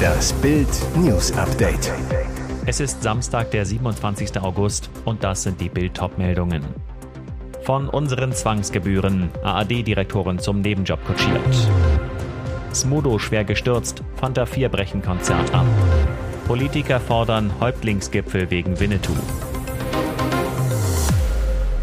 Das Bild News Update. Es ist Samstag, der 27. August und das sind die Bild meldungen Von unseren Zwangsgebühren. AAD-Direktorin zum Nebenjob kutschiert. Smudo schwer gestürzt. Fanta 4 brechen Konzert ab. Politiker fordern Häuptlingsgipfel wegen Winnetou.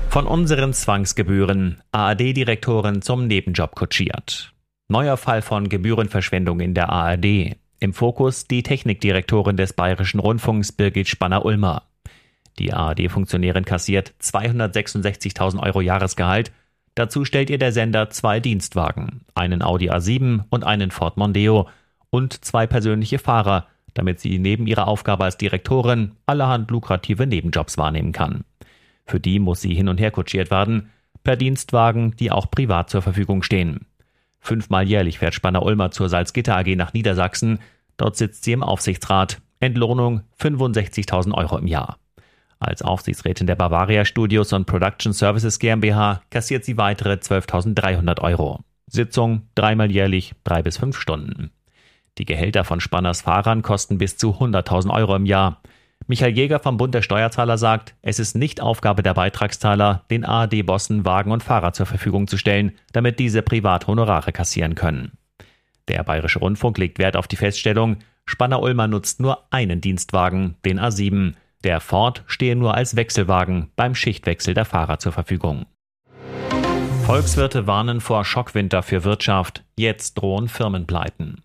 Von unseren Zwangsgebühren. AAD-Direktorin zum Nebenjob kutschiert. Neuer Fall von Gebührenverschwendung in der ARD. Im Fokus die Technikdirektorin des Bayerischen Rundfunks Birgit Spanner-Ulmer. Die ARD-Funktionärin kassiert 266.000 Euro Jahresgehalt. Dazu stellt ihr der Sender zwei Dienstwagen, einen Audi A7 und einen Ford Mondeo und zwei persönliche Fahrer, damit sie neben ihrer Aufgabe als Direktorin allerhand lukrative Nebenjobs wahrnehmen kann. Für die muss sie hin und her kutschiert werden, per Dienstwagen, die auch privat zur Verfügung stehen. Fünfmal jährlich fährt Spanner-Ulmer zur Salzgitter AG nach Niedersachsen. Dort sitzt sie im Aufsichtsrat. Entlohnung 65.000 Euro im Jahr. Als Aufsichtsrätin der Bavaria Studios und Production Services GmbH kassiert sie weitere 12.300 Euro. Sitzung dreimal jährlich, drei bis fünf Stunden. Die Gehälter von Spanners Fahrern kosten bis zu 100.000 Euro im Jahr. Michael Jäger vom Bund der Steuerzahler sagt, es ist nicht Aufgabe der Beitragszahler, den ARD-Bossen Wagen und Fahrer zur Verfügung zu stellen, damit diese privat Honorare kassieren können. Der Bayerische Rundfunk legt Wert auf die Feststellung, Spanner-Ulmer nutzt nur einen Dienstwagen, den A7. Der Ford stehe nur als Wechselwagen beim Schichtwechsel der Fahrer zur Verfügung. Volkswirte warnen vor Schockwinter für Wirtschaft. Jetzt drohen Firmenpleiten.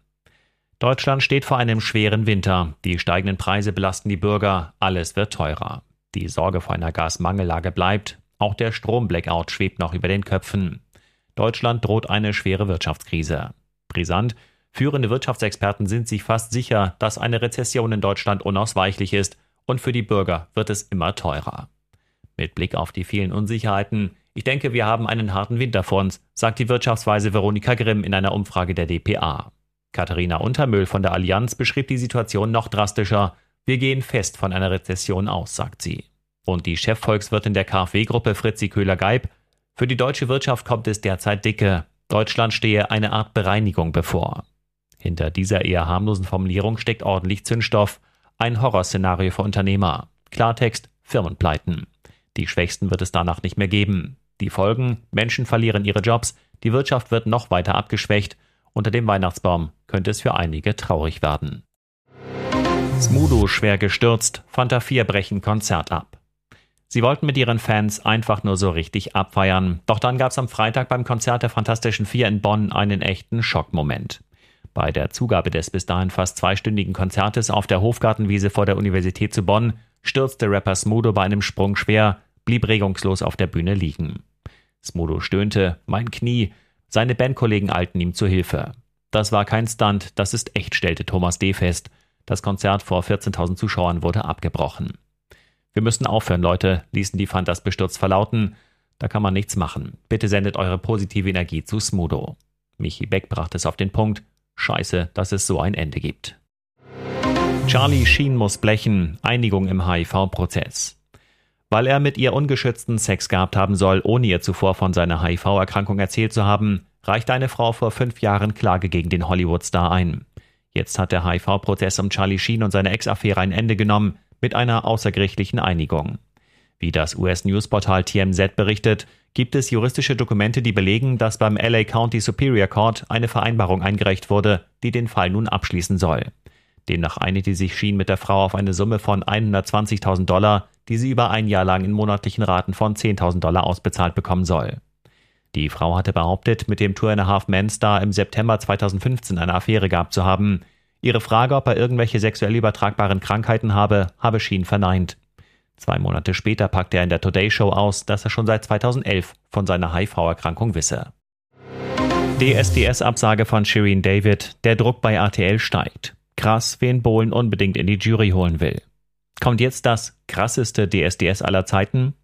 Deutschland steht vor einem schweren Winter. Die steigenden Preise belasten die Bürger. Alles wird teurer. Die Sorge vor einer Gasmangellage bleibt. Auch der Stromblackout schwebt noch über den Köpfen. Deutschland droht eine schwere Wirtschaftskrise. Brisant. Führende Wirtschaftsexperten sind sich fast sicher, dass eine Rezession in Deutschland unausweichlich ist und für die Bürger wird es immer teurer. Mit Blick auf die vielen Unsicherheiten, ich denke, wir haben einen harten Winter vor uns, sagt die Wirtschaftsweise Veronika Grimm in einer Umfrage der DPA. Katharina Untermüll von der Allianz beschrieb die Situation noch drastischer. Wir gehen fest von einer Rezession aus, sagt sie. Und die Chefvolkswirtin der KfW-Gruppe Fritzi Köhler-Geib. Für die deutsche Wirtschaft kommt es derzeit dicke. Deutschland stehe eine Art Bereinigung bevor. Hinter dieser eher harmlosen Formulierung steckt ordentlich Zündstoff. Ein Horrorszenario für Unternehmer. Klartext, Firmenpleiten. Die Schwächsten wird es danach nicht mehr geben. Die Folgen, Menschen verlieren ihre Jobs, die Wirtschaft wird noch weiter abgeschwächt unter dem Weihnachtsbaum könnte es für einige traurig werden. Smudo schwer gestürzt, Fanta 4 brechen Konzert ab. Sie wollten mit ihren Fans einfach nur so richtig abfeiern, doch dann gab es am Freitag beim Konzert der Fantastischen Vier in Bonn einen echten Schockmoment. Bei der Zugabe des bis dahin fast zweistündigen Konzertes auf der Hofgartenwiese vor der Universität zu Bonn stürzte Rapper Smudo bei einem Sprung schwer, blieb regungslos auf der Bühne liegen. Smudo stöhnte, mein Knie, seine Bandkollegen eilten ihm zu Hilfe. Das war kein Stunt, das ist echt, stellte Thomas D. fest. Das Konzert vor 14.000 Zuschauern wurde abgebrochen. Wir müssen aufhören, Leute, ließen die Fantas bestürzt verlauten. Da kann man nichts machen. Bitte sendet eure positive Energie zu Smudo. Michi Beck brachte es auf den Punkt. Scheiße, dass es so ein Ende gibt. Charlie Sheen muss blechen. Einigung im HIV-Prozess. Weil er mit ihr ungeschützten Sex gehabt haben soll, ohne ihr zuvor von seiner HIV-Erkrankung erzählt zu haben, reichte eine Frau vor fünf Jahren Klage gegen den Hollywood-Star ein. Jetzt hat der HIV-Prozess um Charlie Sheen und seine Ex-Affäre ein Ende genommen, mit einer außergerichtlichen Einigung. Wie das US-Newsportal TMZ berichtet, gibt es juristische Dokumente, die belegen, dass beim LA County Superior Court eine Vereinbarung eingereicht wurde, die den Fall nun abschließen soll. Demnach einigte sich Sheen mit der Frau auf eine Summe von 120.000 Dollar, die sie über ein Jahr lang in monatlichen Raten von 10.000 Dollar ausbezahlt bekommen soll. Die Frau hatte behauptet, mit dem Tour and a Half Man Star im September 2015 eine Affäre gehabt zu haben. Ihre Frage, ob er irgendwelche sexuell übertragbaren Krankheiten habe, habe Sheen verneint. Zwei Monate später packte er in der Today Show aus, dass er schon seit 2011 von seiner HIV-Erkrankung wisse. DSDS-Absage von Shireen David, der Druck bei RTL steigt. Krass, wen Bohlen unbedingt in die Jury holen will. Kommt jetzt das krasseste DSDS aller Zeiten?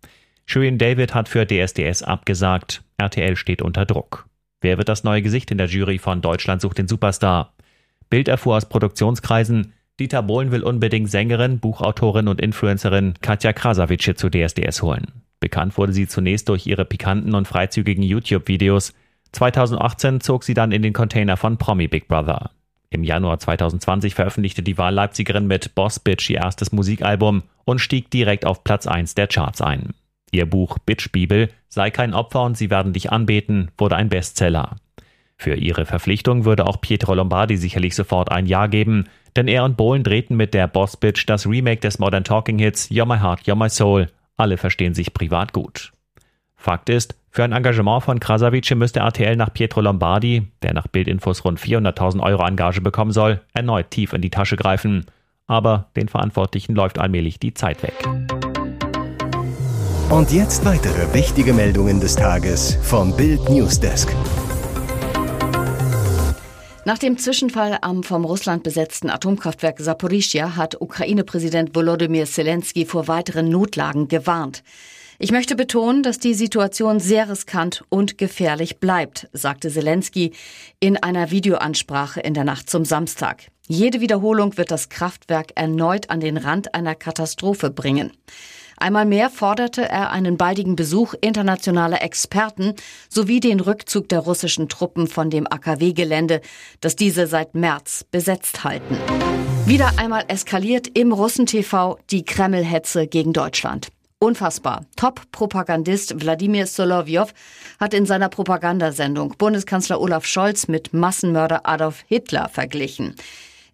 Shirin David hat für DSDS abgesagt. RTL steht unter Druck. Wer wird das neue Gesicht in der Jury von Deutschland sucht den Superstar? Bild erfuhr aus Produktionskreisen, Dieter Bohlen will unbedingt Sängerin, Buchautorin und Influencerin Katja Krasavice zu DSDS holen. Bekannt wurde sie zunächst durch ihre pikanten und freizügigen YouTube-Videos. 2018 zog sie dann in den Container von Promi Big Brother. Im Januar 2020 veröffentlichte die Wahlleipzigerin mit Boss Bitch ihr erstes Musikalbum und stieg direkt auf Platz 1 der Charts ein. Ihr Buch Bitch Bibel sei kein Opfer und sie werden dich anbeten wurde ein Bestseller. Für ihre Verpflichtung würde auch Pietro Lombardi sicherlich sofort ein Ja geben, denn er und Bohlen drehten mit der Boss Bitch das Remake des Modern Talking Hits You're My Heart, You're My Soul. Alle verstehen sich privat gut. Fakt ist, für ein Engagement von Krasavice müsste RTL nach Pietro Lombardi, der nach Bildinfos rund 400.000 Euro Engage bekommen soll, erneut tief in die Tasche greifen. Aber den Verantwortlichen läuft allmählich die Zeit weg. Und jetzt weitere wichtige Meldungen des Tages vom Bild Newsdesk. Nach dem Zwischenfall am vom Russland besetzten Atomkraftwerk Saporischia hat Ukraine-Präsident Volodymyr Zelensky vor weiteren Notlagen gewarnt. Ich möchte betonen, dass die Situation sehr riskant und gefährlich bleibt, sagte Zelensky in einer Videoansprache in der Nacht zum Samstag. Jede Wiederholung wird das Kraftwerk erneut an den Rand einer Katastrophe bringen. Einmal mehr forderte er einen baldigen Besuch internationaler Experten sowie den Rückzug der russischen Truppen von dem AKW-Gelände, das diese seit März besetzt halten. Wieder einmal eskaliert im Russen-TV die Kreml-Hetze gegen Deutschland. Unfassbar. Top-Propagandist Wladimir Solovyov hat in seiner Propagandasendung Bundeskanzler Olaf Scholz mit Massenmörder Adolf Hitler verglichen.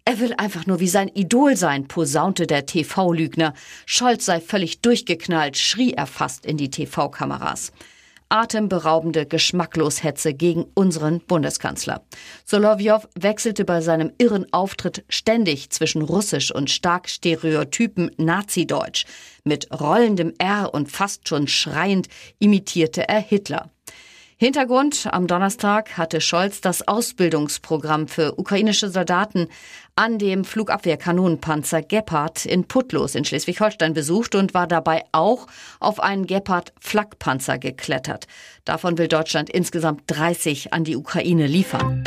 Er will einfach nur wie sein Idol sein, posaunte der TV-Lügner. Scholz sei völlig durchgeknallt, schrie er fast in die TV-Kameras. Atemberaubende Geschmackloshetze gegen unseren Bundeskanzler. Solovyov wechselte bei seinem irren Auftritt ständig zwischen russisch und stark stereotypen Nazi-Deutsch. Mit rollendem R und fast schon schreiend imitierte er Hitler. Hintergrund am Donnerstag hatte Scholz das Ausbildungsprogramm für ukrainische Soldaten an dem Flugabwehrkanonenpanzer Gepard in Putlos in Schleswig-Holstein besucht und war dabei auch auf einen Gepard Flakpanzer geklettert. Davon will Deutschland insgesamt 30 an die Ukraine liefern.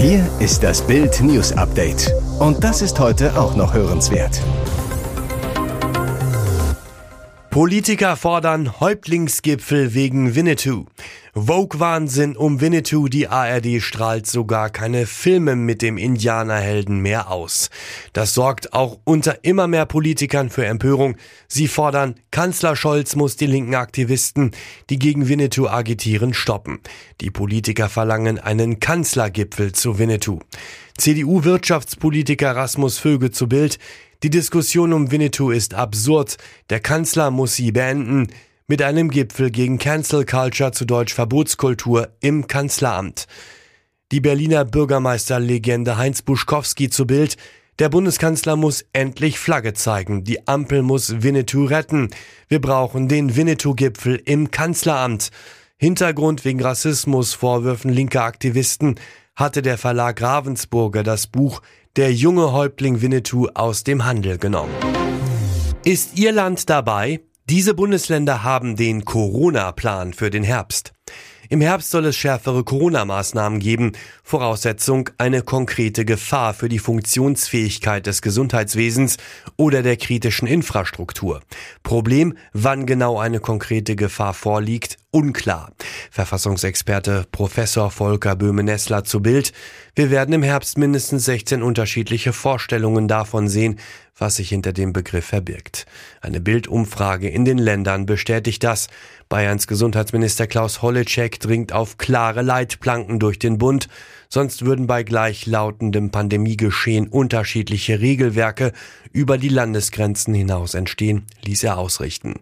Hier ist das Bild News Update und das ist heute auch noch hörenswert. Politiker fordern Häuptlingsgipfel wegen Winnetou. Vogue-Wahnsinn um Winnetou, die ARD strahlt sogar keine Filme mit dem Indianerhelden mehr aus. Das sorgt auch unter immer mehr Politikern für Empörung. Sie fordern, Kanzler Scholz muss die linken Aktivisten, die gegen Winnetou agitieren, stoppen. Die Politiker verlangen einen Kanzlergipfel zu Winnetou. CDU-Wirtschaftspolitiker Rasmus Vöge zu Bild, die Diskussion um Winnetou ist absurd. Der Kanzler muss sie beenden. Mit einem Gipfel gegen Cancel Culture zu Deutsch Verbotskultur im Kanzleramt. Die Berliner Bürgermeisterlegende Heinz Buschkowski zu Bild. Der Bundeskanzler muss endlich Flagge zeigen. Die Ampel muss Winnetou retten. Wir brauchen den Winnetou-Gipfel im Kanzleramt. Hintergrund wegen Rassismusvorwürfen linker Aktivisten hatte der Verlag Ravensburger das Buch Der junge Häuptling Winnetou aus dem Handel genommen. Ist Ihr Land dabei? Diese Bundesländer haben den Corona-Plan für den Herbst. Im Herbst soll es schärfere Corona-Maßnahmen geben. Voraussetzung eine konkrete Gefahr für die Funktionsfähigkeit des Gesundheitswesens oder der kritischen Infrastruktur. Problem, wann genau eine konkrete Gefahr vorliegt, unklar. Verfassungsexperte Professor Volker Böhme-Nessler zu Bild. Wir werden im Herbst mindestens 16 unterschiedliche Vorstellungen davon sehen, was sich hinter dem Begriff verbirgt. Eine Bildumfrage in den Ländern bestätigt das. Bayerns Gesundheitsminister Klaus Holleczek dringt auf klare Leitplanken durch den Bund, sonst würden bei gleichlautendem Pandemiegeschehen unterschiedliche Regelwerke über die Landesgrenzen hinaus entstehen, ließ er ausrichten.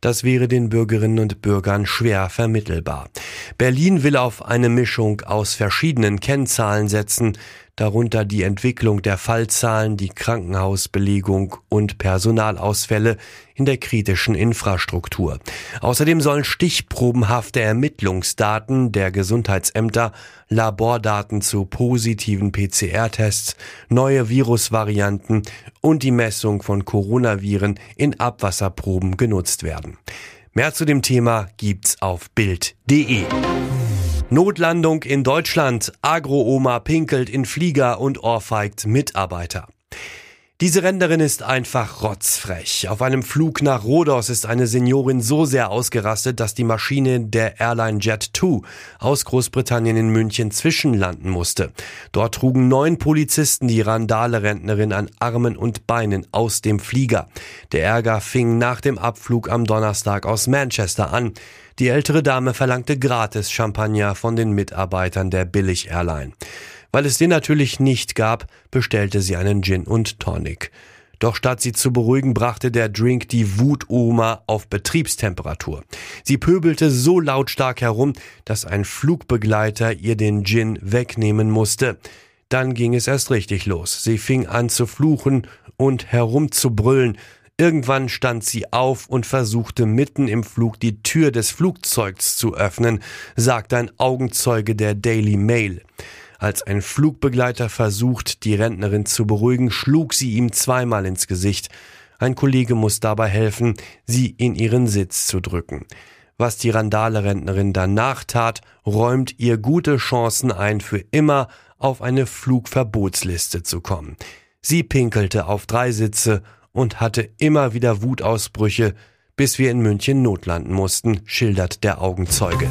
Das wäre den Bürgerinnen und Bürgern schwer vermittelbar. Berlin will auf eine Mischung aus verschiedenen Kennzahlen setzen, darunter die Entwicklung der Fallzahlen, die Krankenhausbelegung und Personalausfälle in der kritischen Infrastruktur. Außerdem sollen stichprobenhafte Ermittlungsdaten der Gesundheitsämter, Labordaten zu positiven PCR-Tests, neue Virusvarianten und die Messung von Coronaviren in Abwasserproben genutzt werden. Mehr zu dem Thema gibt's auf Bild.de. Notlandung in Deutschland. Agro-Oma pinkelt in Flieger und ohrfeigt Mitarbeiter. Diese Renderin ist einfach rotzfrech. Auf einem Flug nach Rhodos ist eine Seniorin so sehr ausgerastet, dass die Maschine der Airline Jet 2 aus Großbritannien in München zwischenlanden musste. Dort trugen neun Polizisten die Randale-Rentnerin an Armen und Beinen aus dem Flieger. Der Ärger fing nach dem Abflug am Donnerstag aus Manchester an. Die ältere Dame verlangte gratis Champagner von den Mitarbeitern der Billig-Airline. Weil es den natürlich nicht gab, bestellte sie einen Gin und Tonic. Doch statt sie zu beruhigen, brachte der Drink die Wutoma auf Betriebstemperatur. Sie pöbelte so lautstark herum, dass ein Flugbegleiter ihr den Gin wegnehmen musste. Dann ging es erst richtig los. Sie fing an zu fluchen und herumzubrüllen. Irgendwann stand sie auf und versuchte mitten im Flug die Tür des Flugzeugs zu öffnen, sagt ein Augenzeuge der Daily Mail. Als ein Flugbegleiter versucht, die Rentnerin zu beruhigen, schlug sie ihm zweimal ins Gesicht. Ein Kollege muss dabei helfen, sie in ihren Sitz zu drücken. Was die Randale-Rentnerin danach tat, räumt ihr gute Chancen ein, für immer auf eine Flugverbotsliste zu kommen. Sie pinkelte auf drei Sitze und hatte immer wieder Wutausbrüche, bis wir in München notlanden mussten, schildert der Augenzeuge.